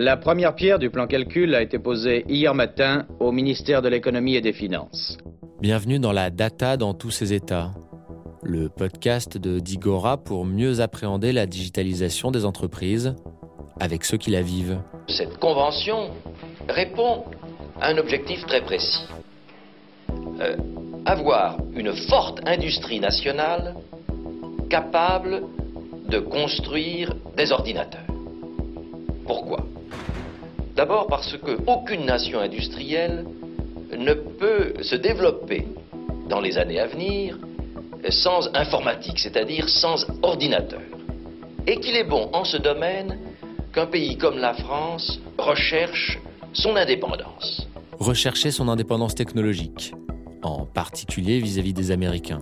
La première pierre du plan calcul a été posée hier matin au ministère de l'économie et des finances. Bienvenue dans la data dans tous ses états. Le podcast de Digora pour mieux appréhender la digitalisation des entreprises avec ceux qui la vivent. Cette convention répond à un objectif très précis. Euh, avoir une forte industrie nationale capable de construire des ordinateurs. Pourquoi? D'abord parce qu'aucune nation industrielle ne peut se développer dans les années à venir sans informatique, c'est-à-dire sans ordinateur. Et qu'il est bon en ce domaine qu'un pays comme la France recherche son indépendance. Rechercher son indépendance technologique, en particulier vis-à-vis des Américains.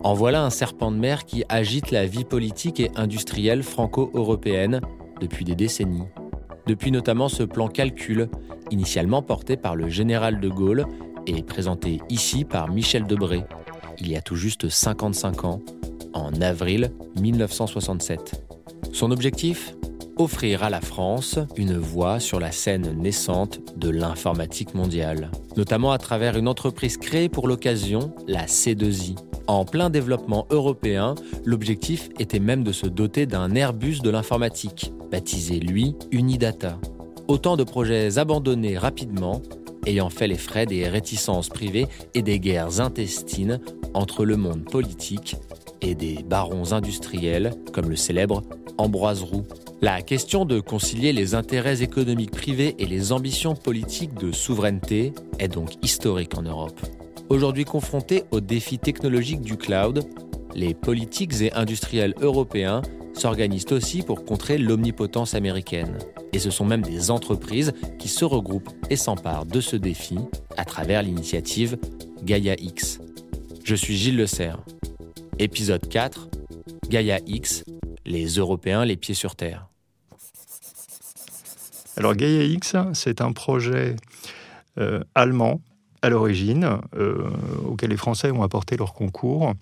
En voilà un serpent de mer qui agite la vie politique et industrielle franco-européenne depuis des décennies. Depuis notamment ce plan calcul, initialement porté par le général de Gaulle et présenté ici par Michel Debré, il y a tout juste 55 ans, en avril 1967. Son objectif? Offrir à la France une voie sur la scène naissante de l'informatique mondiale, notamment à travers une entreprise créée pour l'occasion, la C2I. En plein développement européen, l'objectif était même de se doter d'un Airbus de l'informatique, baptisé lui Unidata. Autant de projets abandonnés rapidement, ayant fait les frais des réticences privées et des guerres intestines entre le monde politique et des barons industriels comme le célèbre Ambroise Roux. La question de concilier les intérêts économiques privés et les ambitions politiques de souveraineté est donc historique en Europe. Aujourd'hui confrontés aux défis technologiques du cloud, les politiques et industriels européens s'organisent aussi pour contrer l'omnipotence américaine. Et ce sont même des entreprises qui se regroupent et s'emparent de ce défi à travers l'initiative Gaia X. Je suis Gilles Le Serre. Épisode 4 Gaia X, les Européens les pieds sur terre. Alors Gaia X, c'est un projet euh, allemand à l'origine, euh, auquel les Français ont apporté leur concours,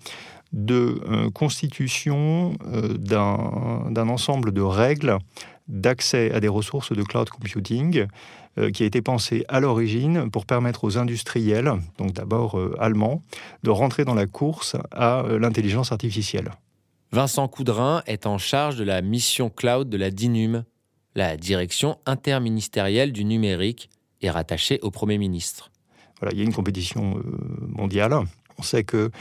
de euh, constitution d'un ensemble de règles d'accès à des ressources de cloud computing qui a été pensé à l'origine pour permettre aux industriels, donc d'abord allemands, de rentrer dans la course à l'intelligence artificielle. Vincent Coudrin est en charge de la mission cloud de la DINUM, la direction interministérielle du numérique est rattachée au Premier ministre. Il y a une compétition euh, mondiale. On sait que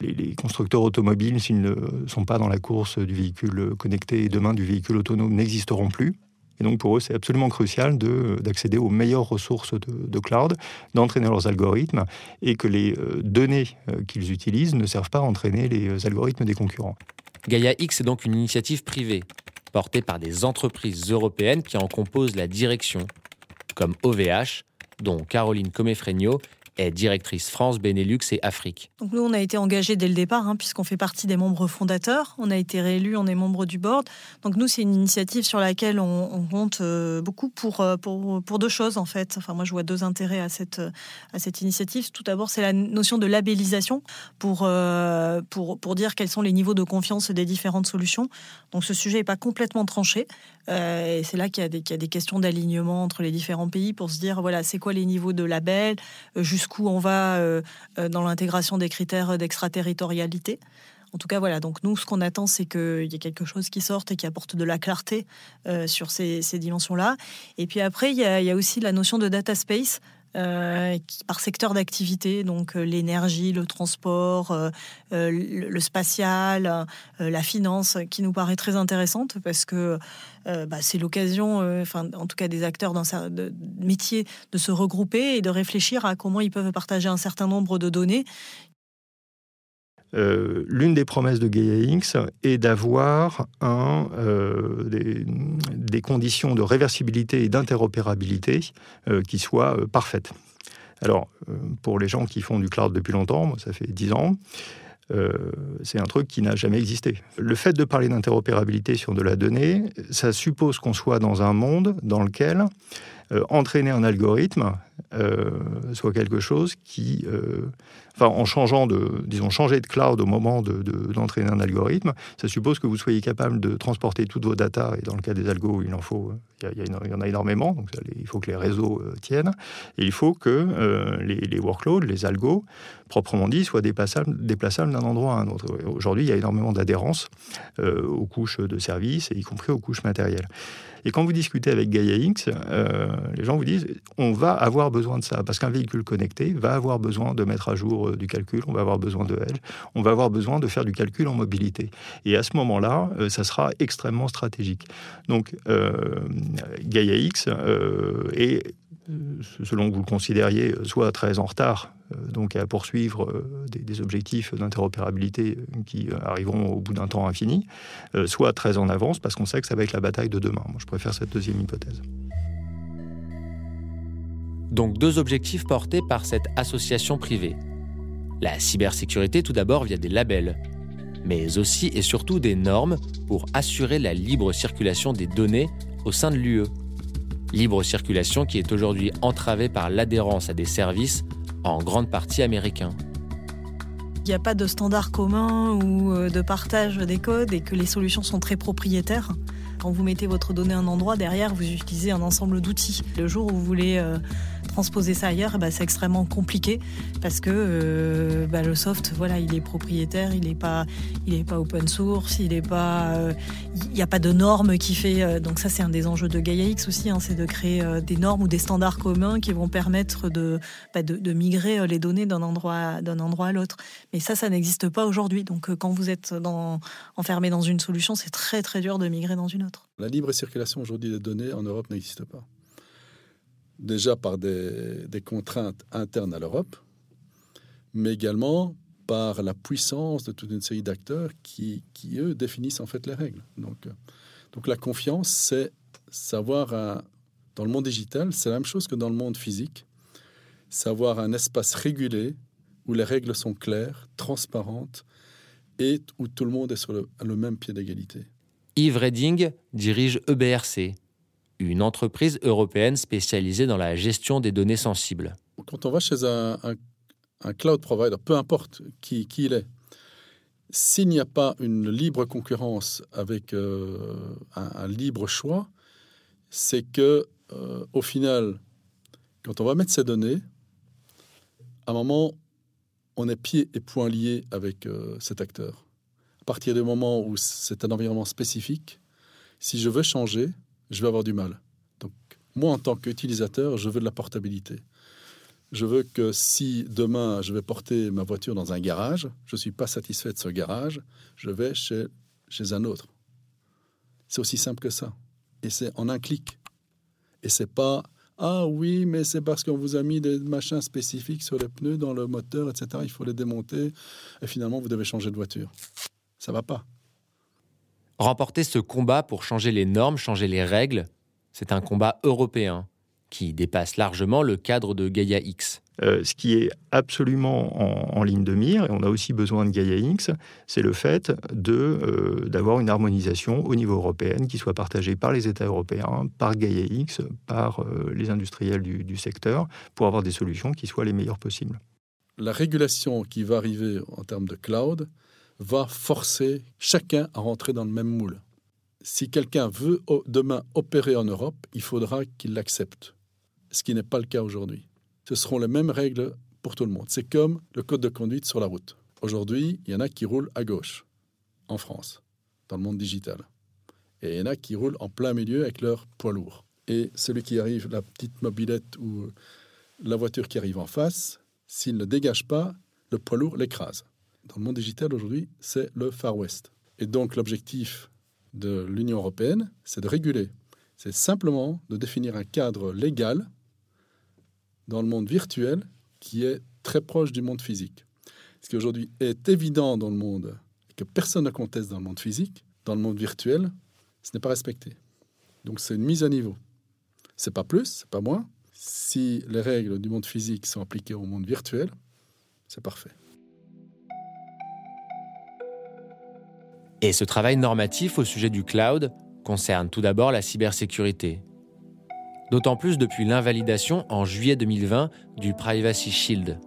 les, constructeurs automobiles, s'ils ne sont pas dans la course du véhicule connecté et demain du véhicule autonome, n'existeront plus. Et donc pour eux, c'est absolument crucial d'accéder aux meilleures ressources de, cloud, d'entraîner leurs algorithmes et que les euh, données euh, qu'ils utilisent ne servent pas à entraîner les algorithmes des concurrents. Gaia X est donc une initiative privée portée par des entreprises européennes qui en composent la direction, comme OVH, dont Caroline Comefregno est directrice France, Benelux et Afrique. Donc nous, on a été engagés dès le départ, hein, puisqu'on fait partie des membres fondateurs. On a été réélus, on est membre du board. Donc nous, c'est une initiative sur laquelle on, compte euh, beaucoup pour, euh, pour, pour, deux choses, en fait. Enfin, moi, je vois deux intérêts à cette, à cette initiative. Tout d'abord, c'est la notion de labellisation pour, euh, pour, pour dire quels sont les niveaux de confiance des différentes solutions. Donc ce sujet n'est pas complètement tranché. et c'est là qu'il y, y, a des questions d'alignement entre les différents pays pour se dire, voilà, c'est quoi les niveaux de label, on va euh, euh, dans l'intégration des critères d'extraterritorialité. En tout cas, voilà. Donc nous, ce qu'on attend, c'est qu'il y ait quelque chose qui sorte et qui apporte de la clarté euh, sur ces, dimensions-là. Et puis après, il y, a, aussi la notion de data space. Par secteur d'activité, donc l'énergie, le transport, le, spatial, la finance, qui nous paraît très intéressante parce que euh, bah, c'est l'occasion, euh, enfin, en tout cas des acteurs dans ce métier, de se regrouper et de réfléchir à comment ils peuvent partager un certain nombre de données euh, l'une des promesses de Gaia Inc. est d'avoir des, des, conditions de réversibilité et d'interopérabilité qui soient parfaites. Alors, pour les gens qui font du cloud depuis longtemps, moi, ça fait dix ans, euh, c'est un truc qui n'a jamais existé. Le fait de parler d'interopérabilité sur de la donnée, ça suppose qu'on soit dans un monde dans lequel euh, entraîner un algorithme soit quelque chose qui enfin, en changeant de, disons, changer de cloud au moment d'entraîner de, un algorithme, ça suppose que vous soyez capable de transporter toutes vos datas, et dans le cas des algos, il en faut, il y, en a énormément, donc il faut que les réseaux euh, tiennent, et il faut que euh, les, workloads, les algos, proprement dit, soient déplaçables, déplaçables d'un endroit à un autre. Aujourd'hui, il y a énormément d'adhérence euh, aux couches de services, y compris aux couches matérielles. Et quand vous discutez avec Gaia X, euh, les gens vous disent on va avoir besoin de ça, parce qu'un véhicule connecté va avoir besoin de mettre à jour euh, du calcul, on va avoir besoin de Edge, on va avoir besoin de faire du calcul en mobilité. Et à ce moment-là, euh, ça sera extrêmement stratégique. Donc, Gaia X est selon que vous le considériez, soit très en retard, donc à poursuivre des, objectifs d'interopérabilité qui arriveront au bout d'un temps infini, soit très en avance parce qu'on sait que ça va être la bataille de demain. Moi, je préfère cette deuxième hypothèse. Donc deux objectifs portés par cette association privée. La cybersécurité tout d'abord via des labels, mais aussi et surtout des normes pour assurer la libre circulation des données au sein de l'UE. Libre circulation qui est aujourd'hui entravée par l'adhérence à des services en grande partie américains. Il n'y a pas de standard commun ou euh, de partage des codes et que les solutions sont très propriétaires. Quand vous mettez votre donnée à un endroit, derrière, vous utilisez un ensemble d'outils. Le jour où vous voulez euh, transposer ça ailleurs, ben, c'est extrêmement compliqué parce que euh, bah, le soft, voilà, il est propriétaire, il n'est pas, il pas open source, il est pas, euh, il n'y a pas de normes qui fait. donc ça, c'est un des enjeux de Gaia X aussi, hein, c'est de créer des normes ou des standards communs qui vont permettre de, bah, de, migrer les données d'un endroit, d'un endroit à l'autre. Mais ça, ça n'existe pas aujourd'hui. Donc quand vous êtes enfermé dans une solution, c'est très très dur de migrer dans une autre. La libre circulation aujourd'hui des données en Europe n'existe pas. Déjà par des, contraintes internes à l'Europe, mais également par la puissance de toute une série d'acteurs qui, eux, définissent en fait les règles. Donc, euh, donc la confiance, c'est savoir, dans le monde digital, c'est la même chose que dans le monde physique, savoir un espace régulé où les règles sont claires, transparentes et où tout le monde est sur le même pied d'égalité. Yves Redding dirige EBRC, une entreprise européenne spécialisée dans la gestion des données sensibles. Quand on va chez un, cloud provider, peu importe qui, il est, s'il n'y a pas une libre concurrence avec euh, un, libre choix, c'est que euh, au final, quand on va mettre ces données, à un moment, on est pieds et poings liés avec euh, cet acteur partir du moment où c'est un environnement spécifique, si je veux changer, je vais avoir du mal. Donc, moi, en tant qu'utilisateur, je veux de la portabilité. Je veux que si demain je vais porter ma voiture dans un garage, je ne suis pas satisfait de ce garage, je vais chez, chez un autre. C'est aussi simple que ça. Et c'est en un clic. Et c'est pas ah oui, mais c'est parce qu'on vous a mis des machins spécifiques sur les pneus, dans le moteur, etc. Il faut les démonter. Et finalement, vous devez changer de voiture ça va pas. Remporter ce combat pour changer les normes, changer les règles, c'est un combat européen qui dépasse largement le cadre de Gaia X. Euh, ce qui est absolument en, ligne de mire, et on a aussi besoin de Gaia X, c'est le fait euh, d'avoir une harmonisation au niveau européen qui soit partagée par les États européens, par Gaia X, par euh, les industriels du, du secteur, pour avoir des solutions qui soient les meilleures possibles. La régulation qui va arriver en termes de cloud, va forcer chacun à rentrer dans le même moule. Si quelqu'un veut demain opérer en Europe, il faudra qu'il l'accepte, ce qui n'est pas le cas aujourd'hui. Ce seront les mêmes règles pour tout le monde. C'est comme le code de conduite sur la route. Aujourd'hui, il y en a qui roulent à gauche, en France, dans le monde digital. Et il y en a qui roulent en plein milieu avec leur poids lourd. Et celui qui arrive, la petite mobilette ou la voiture qui arrive en face, s'il ne dégage pas, le poids lourd l'écrase dans le monde digital aujourd'hui, c'est le Far West. Et donc l'objectif de l'Union européenne, c'est de réguler. C'est simplement de définir un cadre légal dans le monde virtuel qui est très proche du monde physique. Ce qui aujourd'hui est évident dans le monde et que personne ne conteste dans le monde physique, dans le monde virtuel, ce n'est pas respecté. Donc c'est une mise à niveau. C'est pas plus, c'est pas moins. Si les règles du monde physique sont appliquées au monde virtuel, c'est parfait. Et ce travail normatif au sujet du cloud concerne tout d'abord la cybersécurité. D'autant plus depuis l'invalidation en juillet 2020 du Privacy Shield,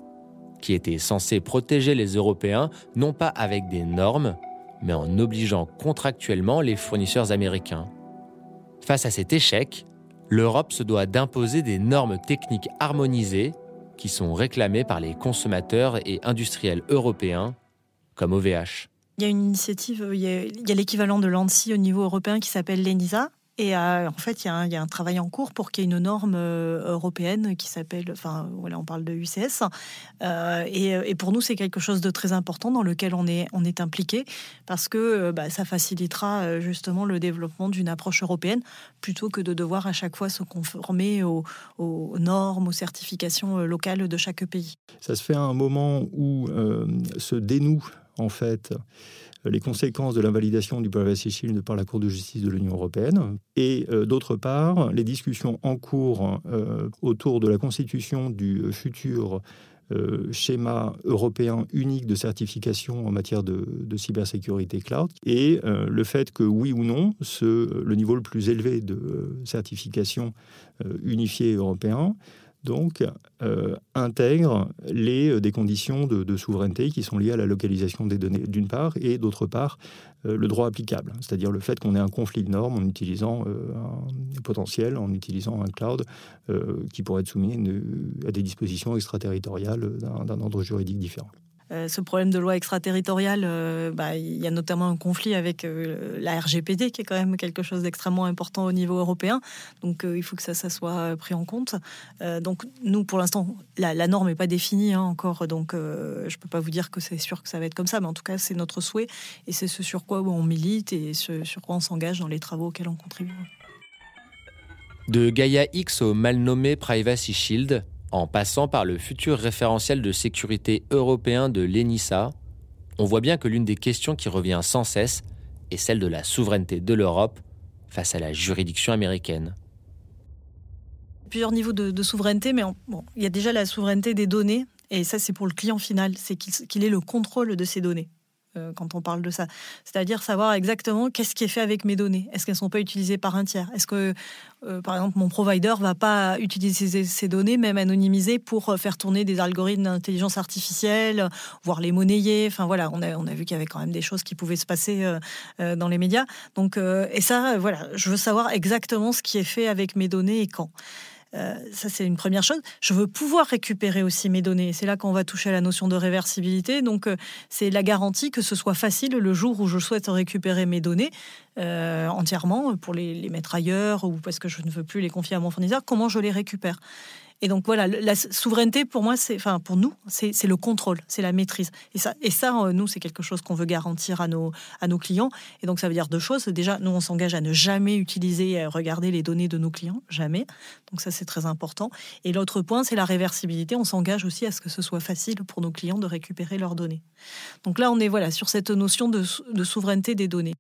qui était censé protéger les Européens non pas avec des normes, mais en obligeant contractuellement les fournisseurs américains. Face à cet échec, l'Europe se doit d'imposer des normes techniques harmonisées qui sont réclamées par les consommateurs et industriels européens, comme OVH. Il y a une initiative, il y a, l'équivalent de l'ANSI au niveau européen qui s'appelle l'ENISA, et euh, en fait, il y, a un, travail en cours pour qu'il y ait une norme euh, européenne qui s'appelle, enfin voilà, on parle de UCS. Euh, et, pour nous, c'est quelque chose de très important dans lequel on est, on est impliqué parce que bah, ça facilitera justement le développement d'une approche européenne plutôt que de devoir à chaque fois se conformer aux, aux normes, aux certifications locales de chaque pays. Ça se fait à un moment où se dénoue en fait les conséquences de l'invalidation du Privacy Shield par la Cour de justice de l'Union européenne, et euh, d'autre part, les discussions en cours euh, autour de la constitution du futur euh, schéma européen unique de certification en matière de, cybersécurité cloud et le fait que oui ou non, le niveau le plus élevé de certification unifié européen donc euh, intègre les, euh, des conditions de, souveraineté qui sont liées à la localisation des données d'une part et d'autre part euh, le droit applicable, c'est-à-dire le fait qu'on ait un conflit de normes en utilisant un potentiel, en utilisant un cloud qui pourrait être soumis à des dispositions extraterritoriales d'un ordre juridique différent. Euh, ce problème de loi extraterritoriale, euh, bah, il y a notamment un conflit avec euh, la RGPD, qui est quand même quelque chose d'extrêmement important au niveau européen. Donc il faut que ça, soit pris en compte. donc nous, pour l'instant, la, norme n'est pas définie hein, encore, donc je ne peux pas vous dire que c'est sûr que ça va être comme ça, mais en tout cas, c'est notre souhait et c'est ce sur quoi on milite et ce sur quoi on s'engage dans les travaux auxquels on contribue. De Gaia X au mal nommé Privacy Shield, en passant par le futur référentiel de sécurité européen de l'ENISA, on voit bien que l'une des questions qui revient sans cesse est celle de la souveraineté de l'Europe face à la juridiction américaine. Plusieurs niveaux de, souveraineté, mais il y a déjà la souveraineté des données, et ça c'est pour le client final, c'est qu'il ait le contrôle de ces données. Euh, quand on parle de ça. C'est-à-dire savoir exactement qu'est-ce qui est fait avec mes données. Est-ce qu'elles ne sont pas utilisées par un tiers? Est-ce que, euh, par exemple, mon provider va pas utiliser ces, données, même anonymisées, pour euh, faire tourner des algorithmes d'intelligence artificielle, voire les monnayer Enfin voilà, on a, on a vu qu'il y avait quand même des choses qui pouvaient se passer dans les médias. Donc, et ça, voilà, je veux savoir exactement ce qui est fait avec mes données et quand. Euh, ça, c'est une première chose. Je veux pouvoir récupérer aussi mes données. C'est là qu'on va toucher à la notion de réversibilité. Donc, euh, c'est la garantie que ce soit facile le jour où je souhaite récupérer mes données euh, entièrement pour les, les, mettre ailleurs ou parce que je ne veux plus les confier à mon fournisseur. Comment je les récupère et donc voilà, la souveraineté pour moi, c'est, enfin pour nous, c'est le contrôle, c'est la maîtrise. Et ça, et euh, nous, c'est quelque chose qu'on veut garantir à nos clients. Et donc ça veut dire deux choses. Déjà, nous, on s'engage à ne jamais utiliser, regarder les données de nos clients, jamais. Donc ça, c'est très important. Et l'autre point, c'est la réversibilité. On s'engage aussi à ce que ce soit facile pour nos clients de récupérer leurs données. Donc là, on est voilà sur cette notion de souveraineté des données.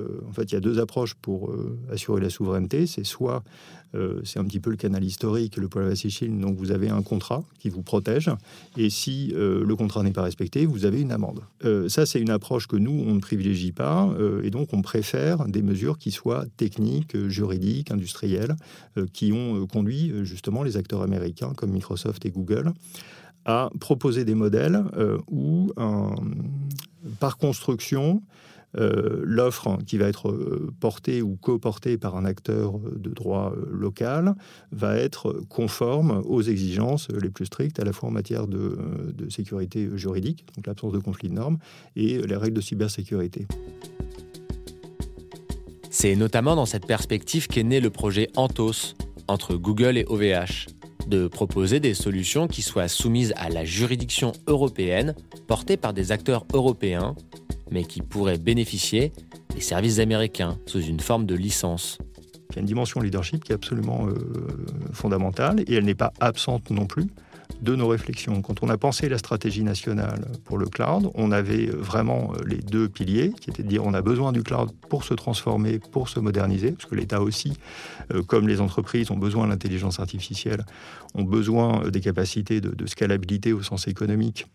Euh, en fait, il y a deux approches pour euh, assurer la souveraineté. C'est soit, euh, c'est un petit peu le canal historique, le Privacy Shield, donc vous avez un contrat qui vous protège, et si le contrat n'est pas respecté, vous avez une amende. ça, c'est une approche que nous, on ne privilégie pas, et donc on préfère des mesures qui soient techniques, juridiques, industrielles, qui ont conduit justement les acteurs américains comme Microsoft et Google à proposer des modèles où, par construction, euh, l'offre qui va être euh, portée ou coportée par un acteur de droit euh, local va être conforme aux exigences les plus strictes, à la fois en matière de, de sécurité juridique, donc l'absence de conflit de normes, et les règles de cybersécurité. C'est notamment dans cette perspective qu'est né le projet Anthos entre Google et OVH, de proposer des solutions qui soient soumises à la juridiction européenne, portées par des acteurs européens mais qui pourraient bénéficier des services américains sous une forme de licence. Il y a une dimension leadership qui est absolument euh, fondamentale et elle n'est pas absente non plus de nos réflexions. Quand on a pensé la stratégie nationale pour le cloud, on avait vraiment euh, les deux piliers, qui étaient de dire on a besoin du cloud pour se transformer, pour se moderniser, parce que l'État aussi, euh, comme les entreprises, ont besoin de l'intelligence artificielle, ont besoin des capacités de scalabilité au sens économique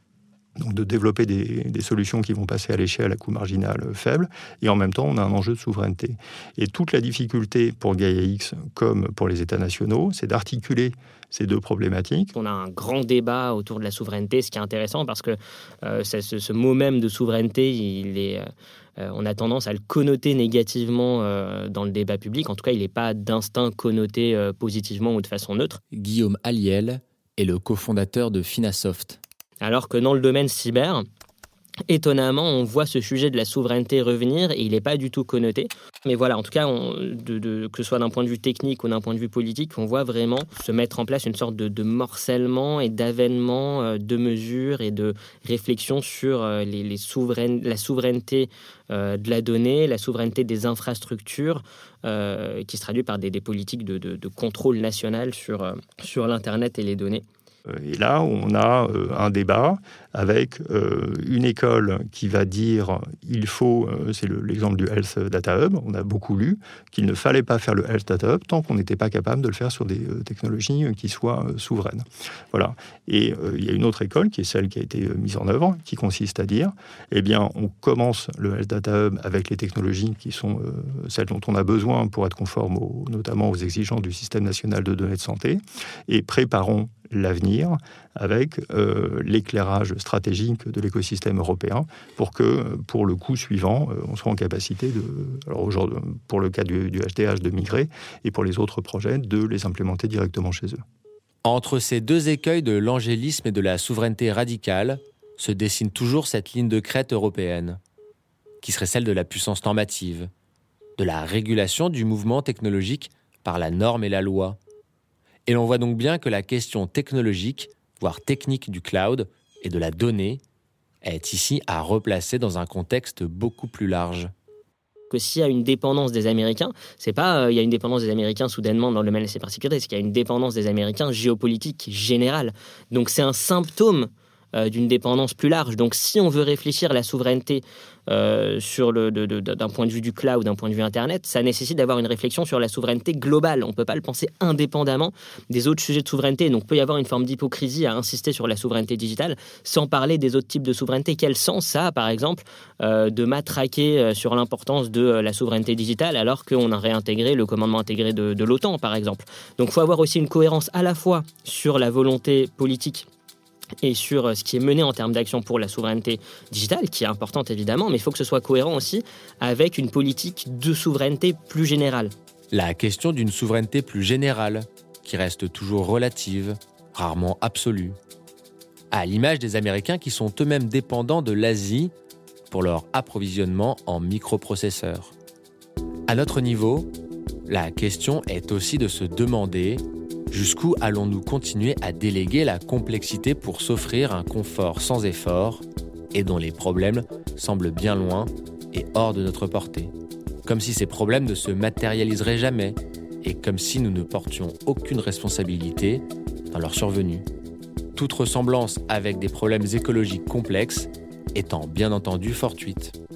donc de développer des, des, solutions qui vont passer à l'échelle à coût marginal faible, et en même temps on a un enjeu de souveraineté. Et toute la difficulté pour Gaia X, comme pour les États nationaux, c'est d'articuler ces deux problématiques. On a un grand débat autour de la souveraineté, ce qui est intéressant parce que euh, ce, ce, mot même de souveraineté, il est, euh, on a tendance à le connoter négativement euh, dans le débat public. En tout cas, il n'est pas d'instinct connoté euh, positivement ou de façon neutre. Guillaume Aliel est le cofondateur de Finasoft. Alors que dans le domaine cyber, étonnamment, on voit ce sujet de la souveraineté revenir et il n'est pas du tout connoté. Mais voilà, en tout cas, de, que ce soit d'un point de vue technique ou d'un point de vue politique, on voit vraiment se mettre en place une sorte de, morcellement et d'avènement euh, de mesures et de réflexion sur euh, la souveraineté euh, de la donnée, la souveraineté des infrastructures, qui se traduit par des, politiques de, contrôle national sur l'Internet et les données. Et là, on a euh, un débat avec euh, une école qui va dire il faut, euh, c'est l'exemple du Health Data Hub, on a beaucoup lu, qu'il ne fallait pas faire le Health Data Hub tant qu'on n'était pas capable de le faire sur des technologies qui soient souveraines. Voilà. Et il y a une autre école qui est celle qui a été mise en œuvre, qui consiste à dire eh bien, on commence le Health Data Hub avec les technologies qui sont celles dont on a besoin pour être conforme notamment aux exigences du système national de données de santé, et préparons l'avenir avec euh, l'éclairage stratégique de l'écosystème européen pour que, pour le coup suivant, euh, on soit en capacité de, alors aujourd'hui, pour le cas du, du HDH, de migrer et pour les autres projets, de les implémenter directement chez eux. Entre ces deux écueils de l'angélisme et de la souveraineté radicale se dessine toujours cette ligne de crête européenne, qui serait celle de la puissance normative, de la régulation du mouvement technologique par la norme et la loi, et l'on voit donc bien que la question technologique, voire technique du cloud et de la donnée, est ici à replacer dans un contexte beaucoup plus large que s'il y a une dépendance des Américains, c'est pas euh, il y a une dépendance des Américains soudainement dans le domaine de la cybersécurité, c'est qu'il y a une dépendance des Américains géopolitique générale. Donc c'est un symptôme euh, d'une dépendance plus large. Donc si on veut réfléchir à la souveraineté euh, sur le, d'un point de vue du cloud, d'un point de vue Internet, ça nécessite d'avoir une réflexion sur la souveraineté globale. On ne peut pas le penser indépendamment des autres sujets de souveraineté. Donc, il peut y avoir une forme d'hypocrisie à insister sur la souveraineté digitale sans parler des autres types de souveraineté. Quel sens ça a, par exemple, euh, de matraquer euh, sur l'importance de la souveraineté digitale alors qu'on a réintégré le commandement intégré de, de l'OTAN, par exemple? Donc, il faut avoir aussi une cohérence à la fois sur la volonté politique et sur euh, ce qui est mené en termes d'action pour la souveraineté digitale, qui est importante évidemment, mais il faut que ce soit cohérent aussi avec une politique de souveraineté plus générale. La question d'une souveraineté plus générale, qui reste toujours relative, rarement absolue. À l'image des Américains qui sont eux-mêmes dépendants de l'Asie pour leur approvisionnement en microprocesseurs. À notre niveau, la question est aussi de se demander Jusqu'où allons-nous continuer à déléguer la complexité pour s'offrir un confort sans effort et dont les problèmes semblent bien loin et hors de notre portée? Comme si ces problèmes ne se matérialiseraient jamais et comme si nous ne portions aucune responsabilité dans leur survenue. Toute ressemblance avec des problèmes écologiques complexes étant bien entendu fortuite.